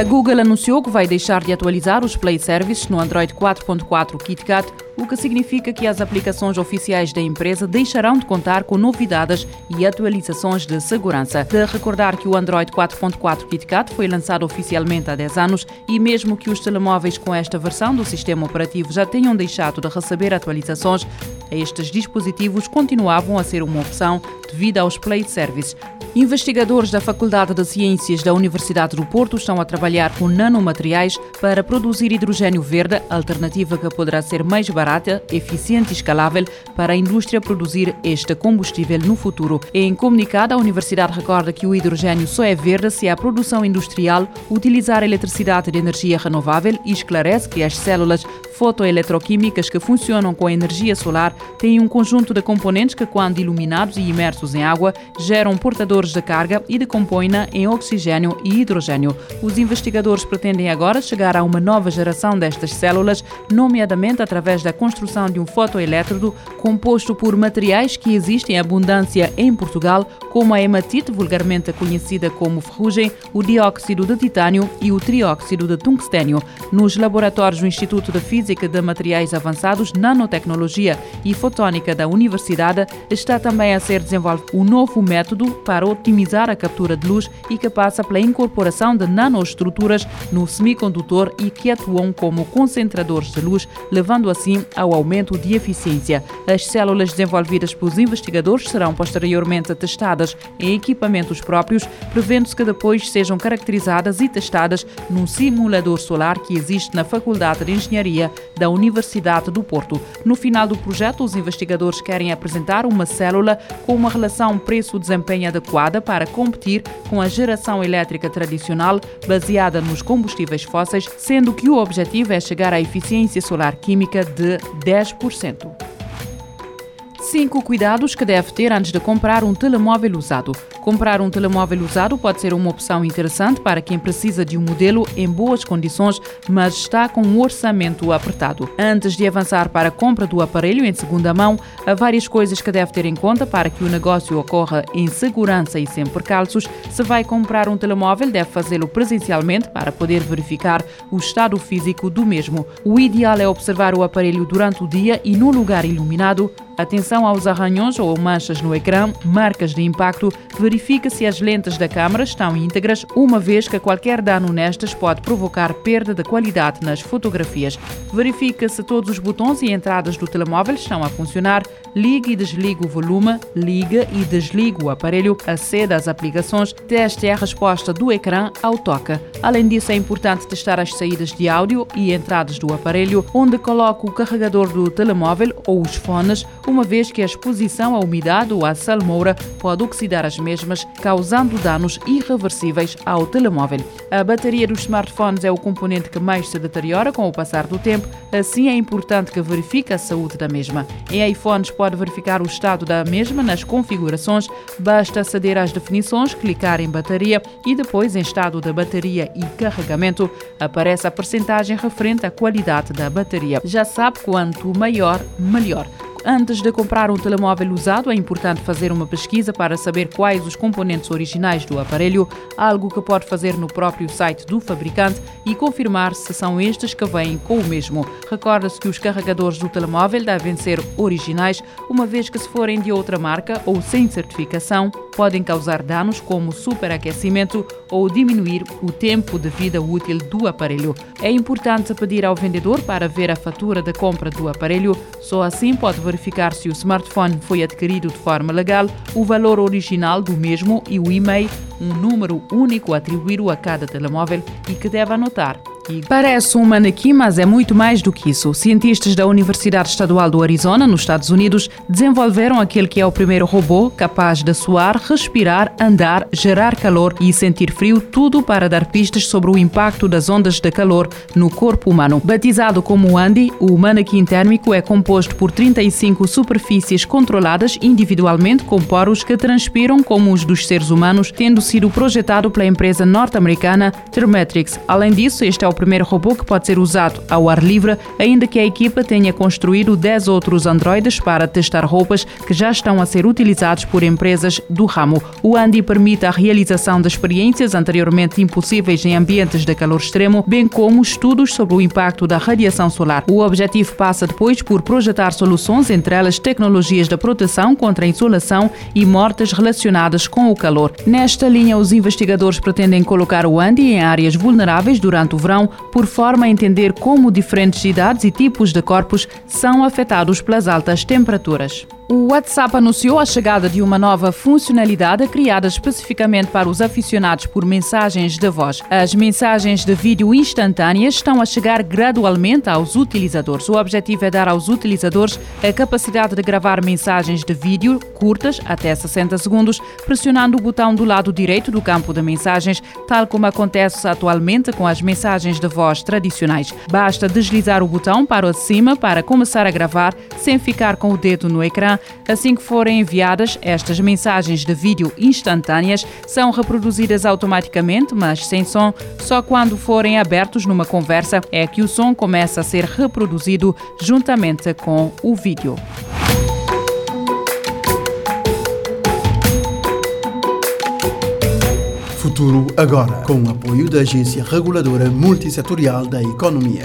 A Google anunciou que vai deixar de atualizar os Play Services no Android 4.4 KitKat, o que significa que as aplicações oficiais da empresa deixarão de contar com novidades e atualizações de segurança. De recordar que o Android 4.4 KitKat foi lançado oficialmente há 10 anos e mesmo que os telemóveis com esta versão do sistema operativo já tenham deixado de receber atualizações, estes dispositivos continuavam a ser uma opção devido aos Play Services. Investigadores da Faculdade de Ciências da Universidade do Porto estão a trabalhar com nanomateriais para produzir hidrogênio verde, alternativa que poderá ser mais barata, eficiente e escalável para a indústria produzir este combustível no futuro. Em comunicado, a Universidade recorda que o hidrogênio só é verde se a produção industrial utilizar eletricidade de energia renovável e esclarece que as células fotoeletroquímicas que funcionam com a energia solar têm um conjunto de componentes que, quando iluminados e imersos em água, geram portadores de carga e decompõem-na em oxigênio e hidrogênio. Os investigadores pretendem agora chegar a uma nova geração destas células, nomeadamente através da construção de um fotoelétrodo composto por materiais que existem em abundância em Portugal, como a hematite, vulgarmente conhecida como ferrugem, o dióxido de titânio e o trióxido de tungstênio. Nos laboratórios do Instituto de Física Física de Materiais Avançados, Nanotecnologia e Fotônica da Universidade, está também a ser desenvolvido um novo método para otimizar a captura de luz e que passa pela incorporação de nanoestruturas no semicondutor e que atuam como concentradores de luz, levando assim ao aumento de eficiência. As células desenvolvidas pelos investigadores serão posteriormente testadas em equipamentos próprios, prevendo-se que depois sejam caracterizadas e testadas num simulador solar que existe na Faculdade de Engenharia da Universidade do Porto. No final do projeto, os investigadores querem apresentar uma célula com uma relação preço-desempenho adequada para competir com a geração elétrica tradicional baseada nos combustíveis fósseis, sendo que o objetivo é chegar à eficiência solar química de 10%. Cinco cuidados que deve ter antes de comprar um telemóvel usado. Comprar um telemóvel usado pode ser uma opção interessante para quem precisa de um modelo em boas condições, mas está com um orçamento apertado. Antes de avançar para a compra do aparelho em segunda mão, há várias coisas que deve ter em conta para que o negócio ocorra em segurança e sem percalços. Se vai comprar um telemóvel, deve fazê-lo presencialmente para poder verificar o estado físico do mesmo. O ideal é observar o aparelho durante o dia e no lugar iluminado. Atenção aos arranhões ou manchas no ecrã, marcas de impacto, verifica se as lentes da câmara estão íntegras, uma vez que qualquer dano nestas pode provocar perda de qualidade nas fotografias. Verifica se todos os botões e entradas do telemóvel estão a funcionar, ligue e desligue o volume, liga e desliga o aparelho, aceda às aplicações, teste a resposta do ecrã ao toque. Além disso, é importante testar as saídas de áudio e entradas do aparelho, onde coloca o carregador do telemóvel ou os fones, uma vez que a exposição à umidade ou à salmoura pode oxidar as mesmas causando danos irreversíveis ao telemóvel. A bateria dos smartphones é o componente que mais se deteriora com o passar do tempo, assim é importante que verifique a saúde da mesma. Em iPhones pode verificar o estado da mesma nas configurações, basta aceder às definições, clicar em bateria e depois em estado da bateria e carregamento aparece a percentagem referente à qualidade da bateria. Já sabe quanto maior, melhor. Antes de comprar um telemóvel usado, é importante fazer uma pesquisa para saber quais os componentes originais do aparelho, algo que pode fazer no próprio site do fabricante e confirmar se são estes que vêm com o mesmo. Recorda-se que os carregadores do telemóvel devem ser originais, uma vez que se forem de outra marca ou sem certificação, podem causar danos como superaquecimento ou diminuir o tempo de vida útil do aparelho. É importante pedir ao vendedor para ver a fatura da compra do aparelho, só assim pode verificar se o smartphone foi adquirido de forma legal, o valor original do mesmo e o e-mail, um número único atribuído a cada telemóvel e que deve anotar Parece um manequim, mas é muito mais do que isso. Cientistas da Universidade Estadual do Arizona, nos Estados Unidos, desenvolveram aquele que é o primeiro robô capaz de suar, respirar, andar, gerar calor e sentir frio, tudo para dar pistas sobre o impacto das ondas de calor no corpo humano. Batizado como Andy, o manequim térmico é composto por 35 superfícies controladas individualmente com poros que transpiram como os dos seres humanos, tendo sido projetado pela empresa norte-americana Thermetrix. Além disso, este é o primeiro robô que pode ser usado ao ar livre, ainda que a equipa tenha construído 10 outros androides para testar roupas que já estão a ser utilizados por empresas do ramo. O Andy permite a realização de experiências anteriormente impossíveis em ambientes de calor extremo, bem como estudos sobre o impacto da radiação solar. O objetivo passa depois por projetar soluções, entre elas tecnologias de proteção contra a insolação e mortes relacionadas com o calor. Nesta linha, os investigadores pretendem colocar o Andy em áreas vulneráveis durante o verão, por forma a entender como diferentes idades e tipos de corpos são afetados pelas altas temperaturas. O WhatsApp anunciou a chegada de uma nova funcionalidade criada especificamente para os aficionados por mensagens de voz. As mensagens de vídeo instantâneas estão a chegar gradualmente aos utilizadores. O objetivo é dar aos utilizadores a capacidade de gravar mensagens de vídeo curtas, até 60 segundos, pressionando o botão do lado direito do campo de mensagens, tal como acontece atualmente com as mensagens de voz tradicionais. Basta deslizar o botão para cima para começar a gravar sem ficar com o dedo no ecrã Assim que forem enviadas, estas mensagens de vídeo instantâneas são reproduzidas automaticamente, mas sem som. Só quando forem abertos numa conversa é que o som começa a ser reproduzido juntamente com o vídeo. Futuro agora, com o apoio da Agência Reguladora Multissetorial da Economia.